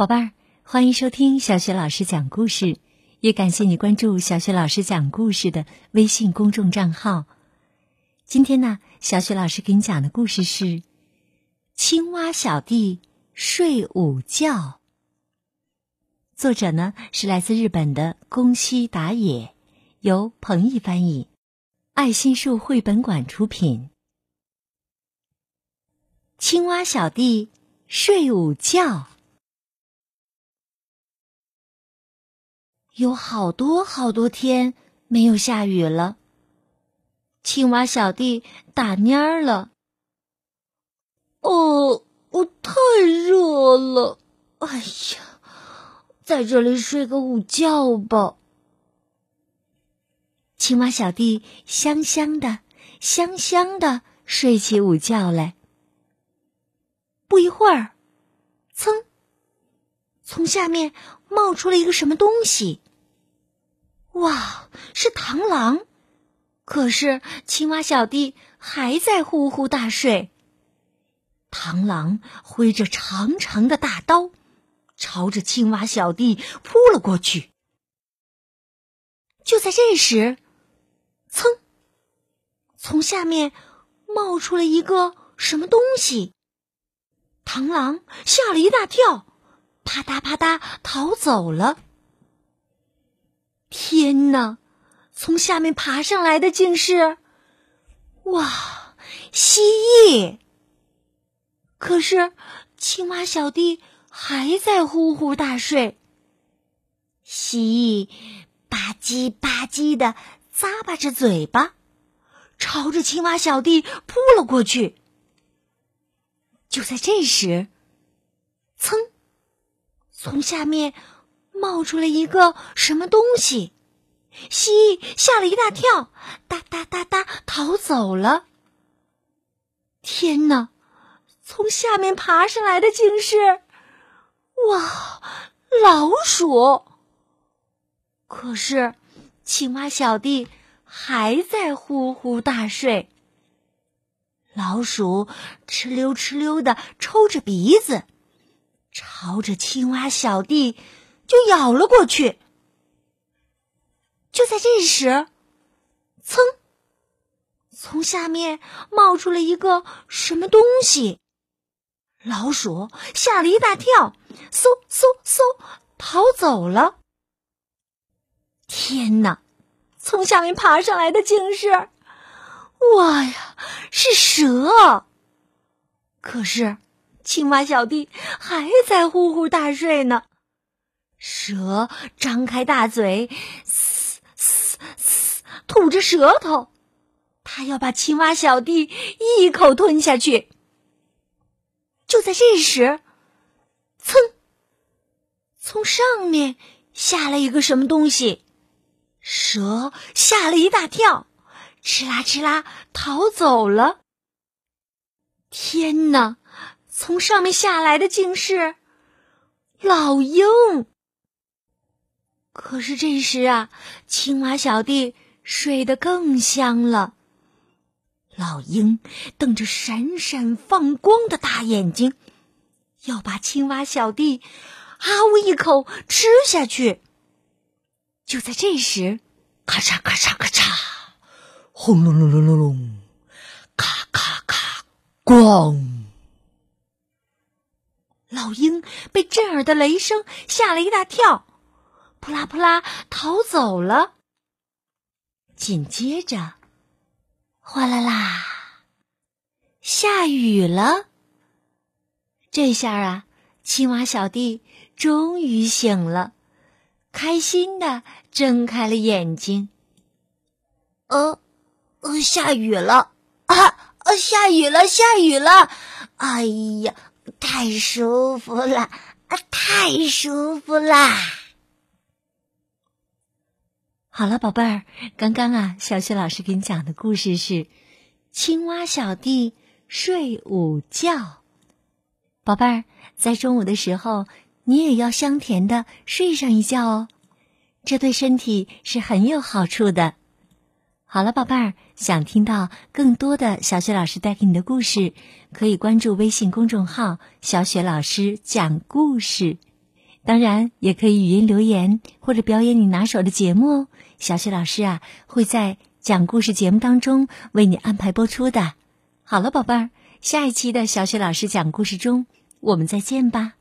宝贝儿，欢迎收听小雪老师讲故事，也感谢你关注小雪老师讲故事的微信公众账号。今天呢，小雪老师给你讲的故事是《青蛙小弟睡午觉》。作者呢是来自日本的宫西达也，由彭毅翻译，爱心树绘本馆出品。青蛙小弟睡午觉。有好多好多天没有下雨了，青蛙小弟打蔫儿了。哦，我太热了，哎呀，在这里睡个午觉吧。青蛙小弟香香的、香香的睡起午觉来。不一会儿，噌，从下面冒出了一个什么东西。哇，是螳螂！可是青蛙小弟还在呼呼大睡。螳螂挥着长长的大刀，朝着青蛙小弟扑了过去。就在这时，噌，从下面冒出了一个什么东西。螳螂吓了一大跳，啪嗒啪嗒逃走了。天哪！从下面爬上来的竟是哇，蜥蜴。可是青蛙小弟还在呼呼大睡。蜥蜴吧唧吧唧的咂巴着嘴巴，朝着青蛙小弟扑了过去。就在这时，噌，从下面。冒出了一个什么东西，蜥蜴吓了一大跳，哒哒哒哒逃走了。天哪！从下面爬上来的竟是哇，老鼠。可是青蛙小弟还在呼呼大睡。老鼠哧溜哧溜的抽着鼻子，朝着青蛙小弟。就咬了过去。就在这时，噌，从下面冒出了一个什么东西。老鼠吓了一大跳，嗖嗖嗖逃走了。天哪！从下面爬上来的竟是，哇呀，是蛇。可是青蛙小弟还在呼呼大睡呢。蛇张开大嘴，嘶嘶嘶，吐着舌头，它要把青蛙小弟一口吞下去。就在这时，噌，从上面下来一个什么东西，蛇吓了一大跳，哧啦哧啦逃走了。天哪！从上面下来的竟是老鹰。可是这时啊，青蛙小弟睡得更香了。老鹰瞪着闪闪放光的大眼睛，要把青蛙小弟啊呜一口吃下去。就在这时，咔嚓咔嚓咔嚓，轰隆隆隆隆隆，咔咔咔，咣！老鹰被震耳的雷声吓了一大跳。扑啦扑啦，逃走了。紧接着，哗啦啦，下雨了。这下啊，青蛙小弟终于醒了，开心的睁开了眼睛。呃，呃，下雨了啊！下雨了，下雨了！哎呀，太舒服了，啊，太舒服啦！好了，宝贝儿，刚刚啊，小雪老师给你讲的故事是《青蛙小弟睡午觉》。宝贝儿，在中午的时候，你也要香甜的睡上一觉哦，这对身体是很有好处的。好了，宝贝儿，想听到更多的小雪老师带给你的故事，可以关注微信公众号“小雪老师讲故事”。当然，也可以语音留言或者表演你拿手的节目哦。小雪老师啊，会在讲故事节目当中为你安排播出的。好了，宝贝儿，下一期的小雪老师讲故事中，我们再见吧。